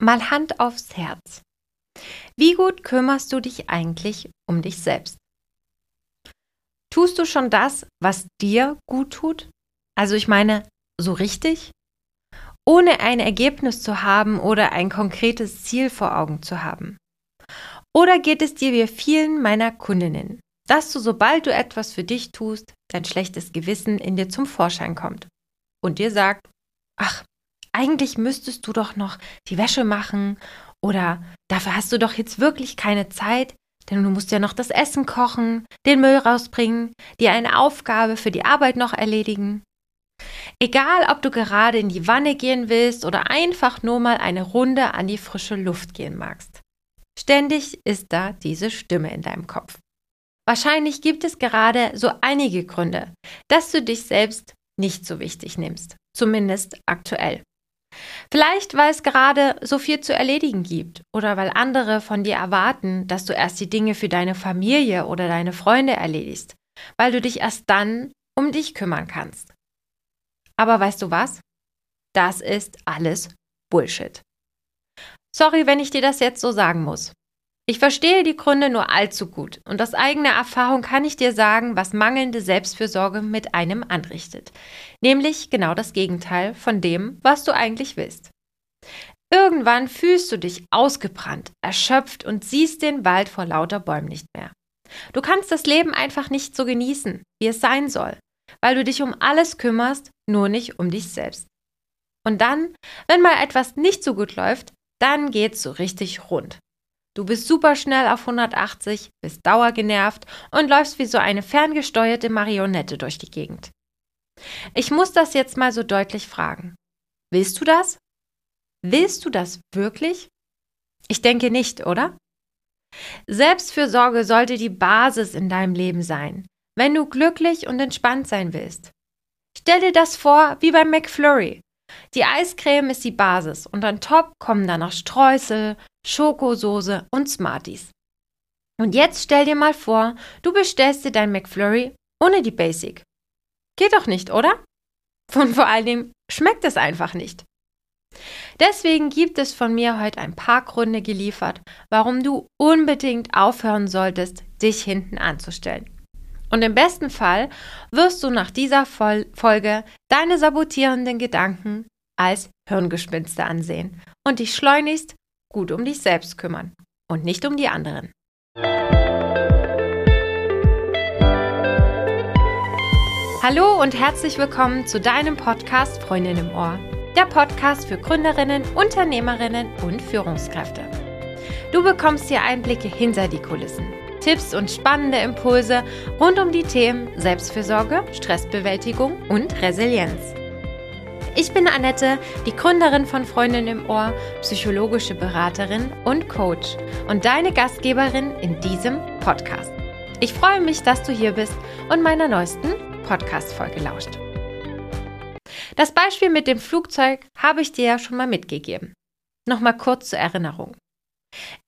mal Hand aufs Herz. Wie gut kümmerst du dich eigentlich um dich selbst? Tust du schon das, was dir gut tut? Also ich meine, so richtig? Ohne ein Ergebnis zu haben oder ein konkretes Ziel vor Augen zu haben. Oder geht es dir wie vielen meiner Kundinnen, dass du, sobald du etwas für dich tust, dein schlechtes Gewissen in dir zum Vorschein kommt und dir sagt, ach, eigentlich müsstest du doch noch die Wäsche machen oder dafür hast du doch jetzt wirklich keine Zeit, denn du musst ja noch das Essen kochen, den Müll rausbringen, dir eine Aufgabe für die Arbeit noch erledigen. Egal, ob du gerade in die Wanne gehen willst oder einfach nur mal eine Runde an die frische Luft gehen magst. Ständig ist da diese Stimme in deinem Kopf. Wahrscheinlich gibt es gerade so einige Gründe, dass du dich selbst nicht so wichtig nimmst, zumindest aktuell. Vielleicht, weil es gerade so viel zu erledigen gibt oder weil andere von dir erwarten, dass du erst die Dinge für deine Familie oder deine Freunde erledigst, weil du dich erst dann um dich kümmern kannst. Aber weißt du was? Das ist alles Bullshit. Sorry, wenn ich dir das jetzt so sagen muss. Ich verstehe die Gründe nur allzu gut und aus eigener Erfahrung kann ich dir sagen, was mangelnde Selbstfürsorge mit einem anrichtet. Nämlich genau das Gegenteil von dem, was du eigentlich willst. Irgendwann fühlst du dich ausgebrannt, erschöpft und siehst den Wald vor lauter Bäumen nicht mehr. Du kannst das Leben einfach nicht so genießen, wie es sein soll weil du dich um alles kümmerst, nur nicht um dich selbst. Und dann, wenn mal etwas nicht so gut läuft, dann geht's so richtig rund. Du bist super schnell auf 180, bist dauergenervt und läufst wie so eine ferngesteuerte Marionette durch die Gegend. Ich muss das jetzt mal so deutlich fragen. Willst du das? Willst du das wirklich? Ich denke nicht, oder? Selbstfürsorge sollte die Basis in deinem Leben sein wenn du glücklich und entspannt sein willst. Stell dir das vor wie beim McFlurry. Die Eiscreme ist die Basis und an top kommen dann noch Streusel, Schokosoße und Smarties. Und jetzt stell dir mal vor, du bestellst dir dein McFlurry ohne die Basic. Geht doch nicht, oder? Und vor allen Dingen schmeckt es einfach nicht. Deswegen gibt es von mir heute ein paar Gründe geliefert, warum du unbedingt aufhören solltest, dich hinten anzustellen. Und im besten Fall wirst du nach dieser Folge deine sabotierenden Gedanken als Hirngespinste ansehen und dich schleunigst gut um dich selbst kümmern und nicht um die anderen. Hallo und herzlich willkommen zu deinem Podcast Freundin im Ohr. Der Podcast für Gründerinnen, Unternehmerinnen und Führungskräfte. Du bekommst hier Einblicke hinter die Kulissen Tipps und spannende Impulse rund um die Themen Selbstfürsorge, Stressbewältigung und Resilienz. Ich bin Annette, die Gründerin von Freundin im Ohr, psychologische Beraterin und Coach und deine Gastgeberin in diesem Podcast. Ich freue mich, dass du hier bist und meiner neuesten Podcast-Folge lauscht. Das Beispiel mit dem Flugzeug habe ich dir ja schon mal mitgegeben. Nochmal kurz zur Erinnerung.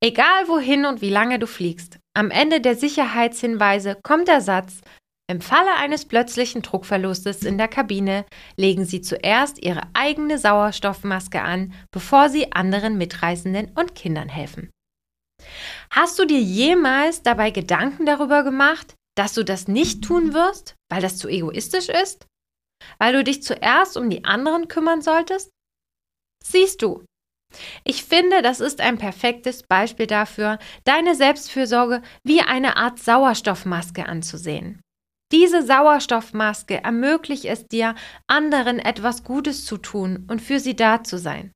Egal wohin und wie lange du fliegst, am Ende der Sicherheitshinweise kommt der Satz, im Falle eines plötzlichen Druckverlustes in der Kabine legen Sie zuerst Ihre eigene Sauerstoffmaske an, bevor Sie anderen Mitreisenden und Kindern helfen. Hast du dir jemals dabei Gedanken darüber gemacht, dass du das nicht tun wirst, weil das zu egoistisch ist? Weil du dich zuerst um die anderen kümmern solltest? Siehst du, ich finde, das ist ein perfektes Beispiel dafür, deine Selbstfürsorge wie eine Art Sauerstoffmaske anzusehen. Diese Sauerstoffmaske ermöglicht es dir, anderen etwas Gutes zu tun und für sie da zu sein.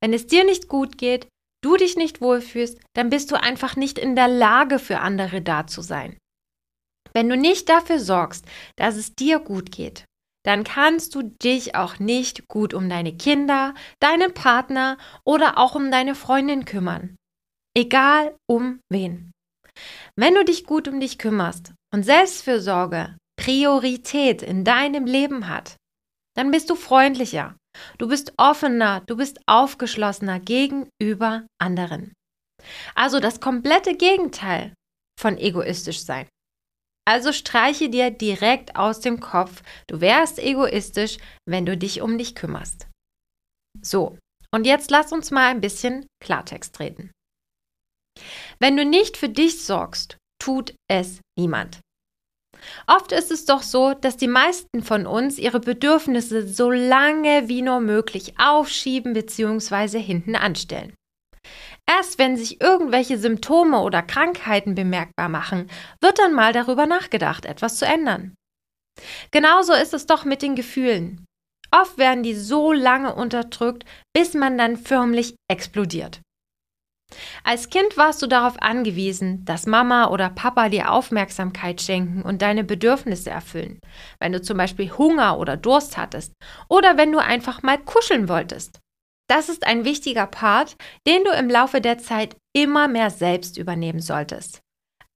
Wenn es dir nicht gut geht, du dich nicht wohlfühlst, dann bist du einfach nicht in der Lage, für andere da zu sein. Wenn du nicht dafür sorgst, dass es dir gut geht, dann kannst du dich auch nicht gut um deine Kinder, deinen Partner oder auch um deine Freundin kümmern. Egal um wen. Wenn du dich gut um dich kümmerst und Selbstfürsorge Priorität in deinem Leben hat, dann bist du freundlicher, du bist offener, du bist aufgeschlossener gegenüber anderen. Also das komplette Gegenteil von egoistisch sein. Also streiche dir direkt aus dem Kopf, du wärst egoistisch, wenn du dich um dich kümmerst. So, Und jetzt lass uns mal ein bisschen Klartext reden. Wenn du nicht für dich sorgst, tut es niemand. Oft ist es doch so, dass die meisten von uns ihre Bedürfnisse so lange wie nur möglich aufschieben bzw. hinten anstellen. Erst wenn sich irgendwelche Symptome oder Krankheiten bemerkbar machen, wird dann mal darüber nachgedacht, etwas zu ändern. Genauso ist es doch mit den Gefühlen. Oft werden die so lange unterdrückt, bis man dann förmlich explodiert. Als Kind warst du darauf angewiesen, dass Mama oder Papa dir Aufmerksamkeit schenken und deine Bedürfnisse erfüllen, wenn du zum Beispiel Hunger oder Durst hattest oder wenn du einfach mal kuscheln wolltest. Das ist ein wichtiger Part, den du im Laufe der Zeit immer mehr selbst übernehmen solltest.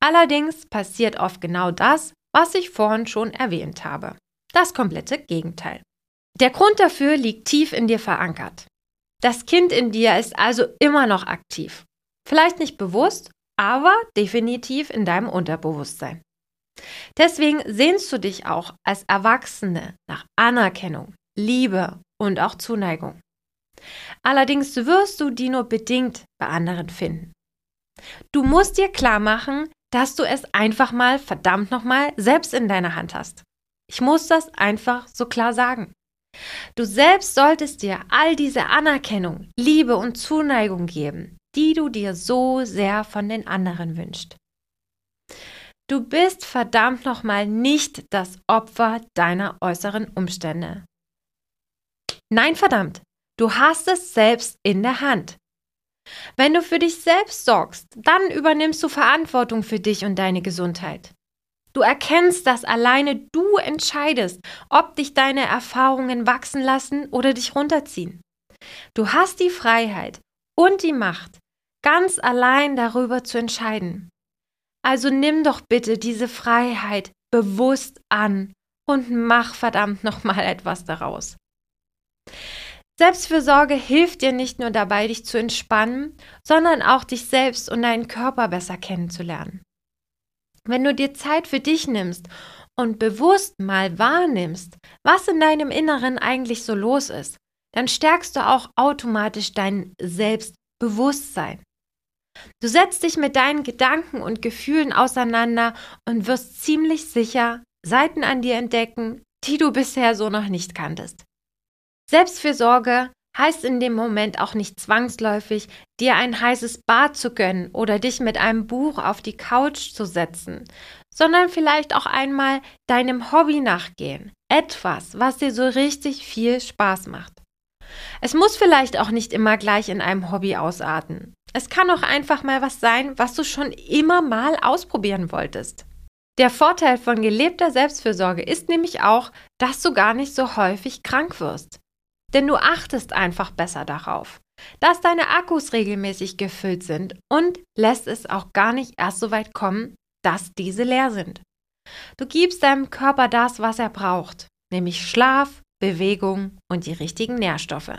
Allerdings passiert oft genau das, was ich vorhin schon erwähnt habe. Das komplette Gegenteil. Der Grund dafür liegt tief in dir verankert. Das Kind in dir ist also immer noch aktiv. Vielleicht nicht bewusst, aber definitiv in deinem Unterbewusstsein. Deswegen sehnst du dich auch als Erwachsene nach Anerkennung, Liebe und auch Zuneigung. Allerdings wirst du die nur bedingt bei anderen finden. Du musst dir klar machen, dass du es einfach mal verdammt nochmal selbst in deiner Hand hast. Ich muss das einfach so klar sagen. Du selbst solltest dir all diese Anerkennung, Liebe und Zuneigung geben, die du dir so sehr von den anderen wünschst. Du bist verdammt nochmal nicht das Opfer deiner äußeren Umstände. Nein, verdammt, du hast es selbst in der Hand. Wenn du für dich selbst sorgst, dann übernimmst du Verantwortung für dich und deine Gesundheit. Du erkennst, dass alleine du entscheidest, ob dich deine Erfahrungen wachsen lassen oder dich runterziehen. Du hast die Freiheit und die Macht, ganz allein darüber zu entscheiden. Also nimm doch bitte diese Freiheit bewusst an und mach verdammt nochmal etwas daraus. Selbstfürsorge hilft dir nicht nur dabei, dich zu entspannen, sondern auch dich selbst und deinen Körper besser kennenzulernen. Wenn du dir Zeit für dich nimmst und bewusst mal wahrnimmst, was in deinem Inneren eigentlich so los ist, dann stärkst du auch automatisch dein Selbstbewusstsein. Du setzt dich mit deinen Gedanken und Gefühlen auseinander und wirst ziemlich sicher Seiten an dir entdecken, die du bisher so noch nicht kanntest. Selbstfürsorge heißt in dem Moment auch nicht zwangsläufig, dir ein heißes Bad zu gönnen oder dich mit einem Buch auf die Couch zu setzen, sondern vielleicht auch einmal deinem Hobby nachgehen. Etwas, was dir so richtig viel Spaß macht. Es muss vielleicht auch nicht immer gleich in einem Hobby ausarten. Es kann auch einfach mal was sein, was du schon immer mal ausprobieren wolltest. Der Vorteil von gelebter Selbstfürsorge ist nämlich auch, dass du gar nicht so häufig krank wirst. Denn du achtest einfach besser darauf, dass deine Akkus regelmäßig gefüllt sind und lässt es auch gar nicht erst so weit kommen, dass diese leer sind. Du gibst deinem Körper das, was er braucht, nämlich Schlaf, Bewegung und die richtigen Nährstoffe.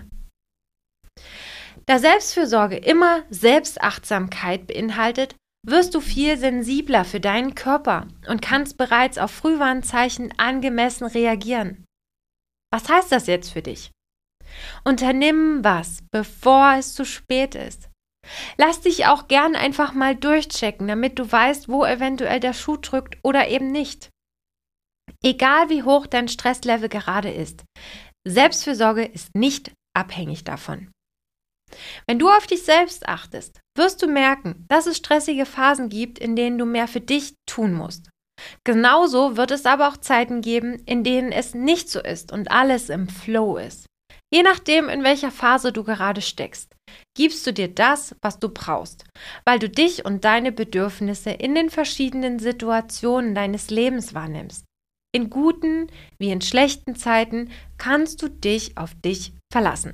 Da Selbstfürsorge immer Selbstachtsamkeit beinhaltet, wirst du viel sensibler für deinen Körper und kannst bereits auf Frühwarnzeichen angemessen reagieren. Was heißt das jetzt für dich? Unternimm was, bevor es zu spät ist. Lass dich auch gern einfach mal durchchecken, damit du weißt, wo eventuell der Schuh drückt oder eben nicht. Egal wie hoch dein Stresslevel gerade ist, Selbstfürsorge ist nicht abhängig davon. Wenn du auf dich selbst achtest, wirst du merken, dass es stressige Phasen gibt, in denen du mehr für dich tun musst. Genauso wird es aber auch Zeiten geben, in denen es nicht so ist und alles im Flow ist. Je nachdem, in welcher Phase du gerade steckst, gibst du dir das, was du brauchst, weil du dich und deine Bedürfnisse in den verschiedenen Situationen deines Lebens wahrnimmst. In guten wie in schlechten Zeiten kannst du dich auf dich verlassen.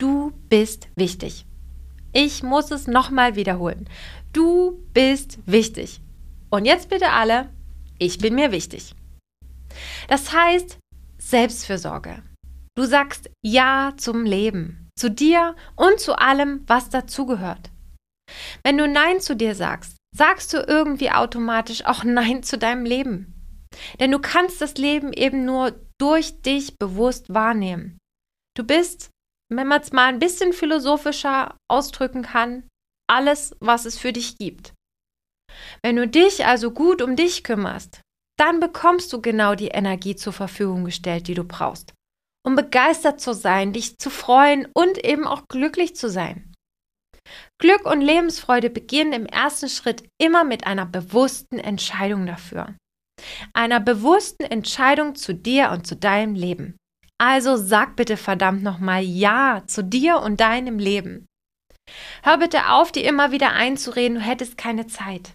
Du bist wichtig. Ich muss es nochmal wiederholen. Du bist wichtig. Und jetzt bitte alle, ich bin mir wichtig. Das heißt Selbstfürsorge. Du sagst Ja zum Leben, zu dir und zu allem, was dazugehört. Wenn du Nein zu dir sagst, sagst du irgendwie automatisch auch Nein zu deinem Leben. Denn du kannst das Leben eben nur durch dich bewusst wahrnehmen. Du bist wenn man es mal ein bisschen philosophischer ausdrücken kann, alles, was es für dich gibt. Wenn du dich also gut um dich kümmerst, dann bekommst du genau die Energie zur Verfügung gestellt, die du brauchst, um begeistert zu sein, dich zu freuen und eben auch glücklich zu sein. Glück und Lebensfreude beginnen im ersten Schritt immer mit einer bewussten Entscheidung dafür. Einer bewussten Entscheidung zu dir und zu deinem Leben. Also sag bitte verdammt nochmal Ja zu dir und deinem Leben. Hör bitte auf, dir immer wieder einzureden, du hättest keine Zeit.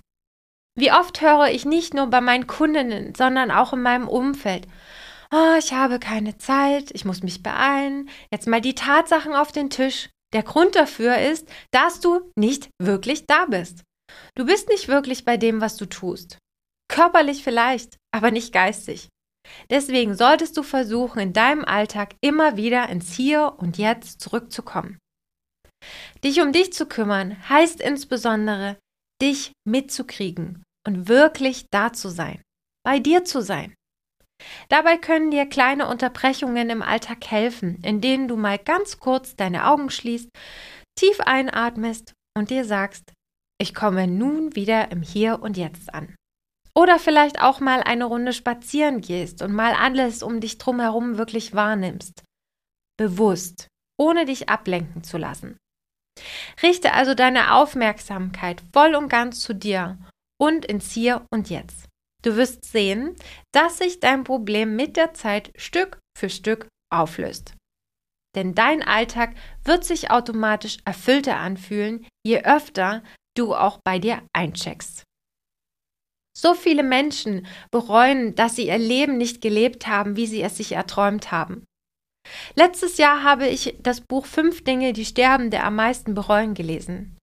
Wie oft höre ich nicht nur bei meinen Kundinnen, sondern auch in meinem Umfeld. Oh, ich habe keine Zeit, ich muss mich beeilen. Jetzt mal die Tatsachen auf den Tisch. Der Grund dafür ist, dass du nicht wirklich da bist. Du bist nicht wirklich bei dem, was du tust. Körperlich vielleicht, aber nicht geistig. Deswegen solltest du versuchen, in deinem Alltag immer wieder ins Hier und Jetzt zurückzukommen. Dich um dich zu kümmern heißt insbesondere, dich mitzukriegen und wirklich da zu sein, bei dir zu sein. Dabei können dir kleine Unterbrechungen im Alltag helfen, in denen du mal ganz kurz deine Augen schließt, tief einatmest und dir sagst, ich komme nun wieder im Hier und Jetzt an. Oder vielleicht auch mal eine Runde spazieren gehst und mal alles um dich drumherum wirklich wahrnimmst. Bewusst, ohne dich ablenken zu lassen. Richte also deine Aufmerksamkeit voll und ganz zu dir und ins Hier und Jetzt. Du wirst sehen, dass sich dein Problem mit der Zeit Stück für Stück auflöst. Denn dein Alltag wird sich automatisch erfüllter anfühlen, je öfter du auch bei dir eincheckst. So viele Menschen bereuen, dass sie ihr Leben nicht gelebt haben, wie sie es sich erträumt haben. Letztes Jahr habe ich das Buch Fünf Dinge, die Sterbende am meisten bereuen gelesen.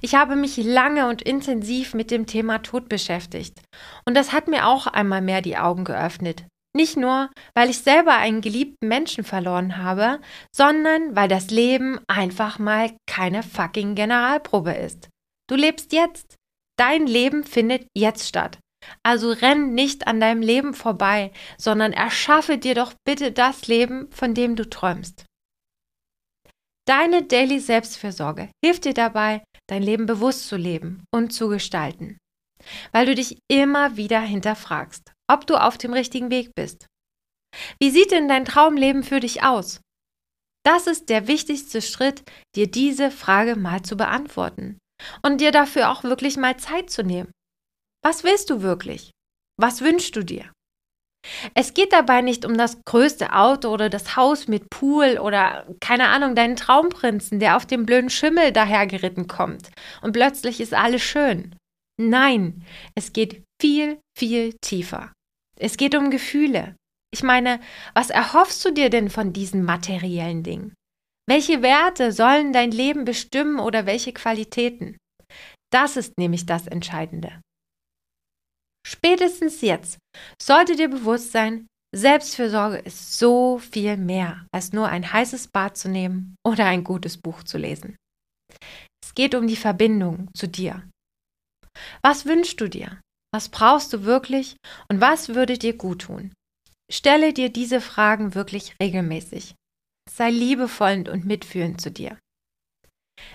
Ich habe mich lange und intensiv mit dem Thema Tod beschäftigt. Und das hat mir auch einmal mehr die Augen geöffnet. Nicht nur, weil ich selber einen geliebten Menschen verloren habe, sondern weil das Leben einfach mal keine fucking Generalprobe ist. Du lebst jetzt. Dein Leben findet jetzt statt. Also renn nicht an deinem Leben vorbei, sondern erschaffe dir doch bitte das Leben, von dem du träumst. Deine Daily Selbstfürsorge hilft dir dabei, dein Leben bewusst zu leben und zu gestalten, weil du dich immer wieder hinterfragst, ob du auf dem richtigen Weg bist. Wie sieht denn dein Traumleben für dich aus? Das ist der wichtigste Schritt, dir diese Frage mal zu beantworten und dir dafür auch wirklich mal Zeit zu nehmen. Was willst du wirklich? Was wünschst du dir? Es geht dabei nicht um das größte Auto oder das Haus mit Pool oder keine Ahnung, deinen Traumprinzen, der auf dem blöden Schimmel dahergeritten kommt und plötzlich ist alles schön. Nein, es geht viel, viel tiefer. Es geht um Gefühle. Ich meine, was erhoffst du dir denn von diesen materiellen Dingen? Welche Werte sollen dein Leben bestimmen oder welche Qualitäten? Das ist nämlich das Entscheidende. Spätestens jetzt sollte dir bewusst sein, Selbstfürsorge ist so viel mehr, als nur ein heißes Bad zu nehmen oder ein gutes Buch zu lesen. Es geht um die Verbindung zu dir. Was wünschst du dir? Was brauchst du wirklich und was würde dir gut tun? Stelle dir diese Fragen wirklich regelmäßig. Sei liebevoll und mitfühlend zu dir.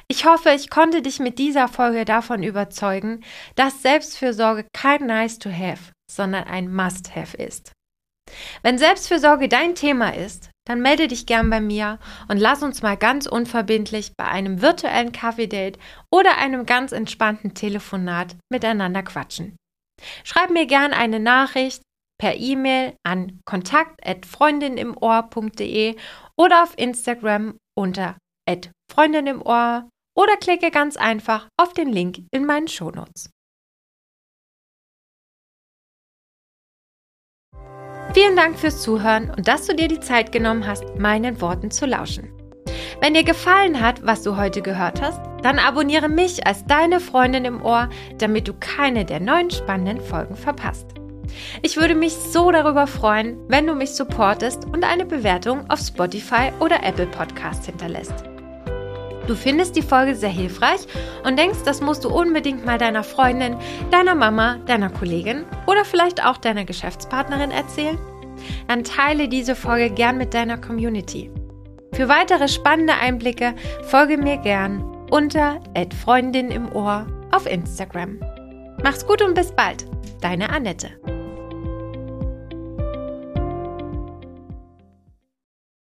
Ich hoffe, ich konnte dich mit dieser Folge davon überzeugen, dass Selbstfürsorge kein Nice to Have, sondern ein Must Have ist. Wenn Selbstfürsorge dein Thema ist, dann melde dich gern bei mir und lass uns mal ganz unverbindlich bei einem virtuellen Kaffee-Date oder einem ganz entspannten Telefonat miteinander quatschen. Schreib mir gern eine Nachricht per E-Mail an kontakt@freundinimohr.de oder auf Instagram unter Freundin im Ohr oder klicke ganz einfach auf den Link in meinen Shownotes. Vielen Dank fürs Zuhören und dass du dir die Zeit genommen hast, meinen Worten zu lauschen. Wenn dir gefallen hat, was du heute gehört hast, dann abonniere mich als deine Freundin im Ohr, damit du keine der neuen spannenden Folgen verpasst. Ich würde mich so darüber freuen, wenn du mich supportest und eine Bewertung auf Spotify oder Apple Podcast hinterlässt. Du findest die Folge sehr hilfreich und denkst, das musst du unbedingt mal deiner Freundin, deiner Mama, deiner Kollegin oder vielleicht auch deiner Geschäftspartnerin erzählen? Dann teile diese Folge gern mit deiner Community. Für weitere spannende Einblicke folge mir gern unter Freundin im Ohr auf Instagram. Mach's gut und bis bald, deine Annette.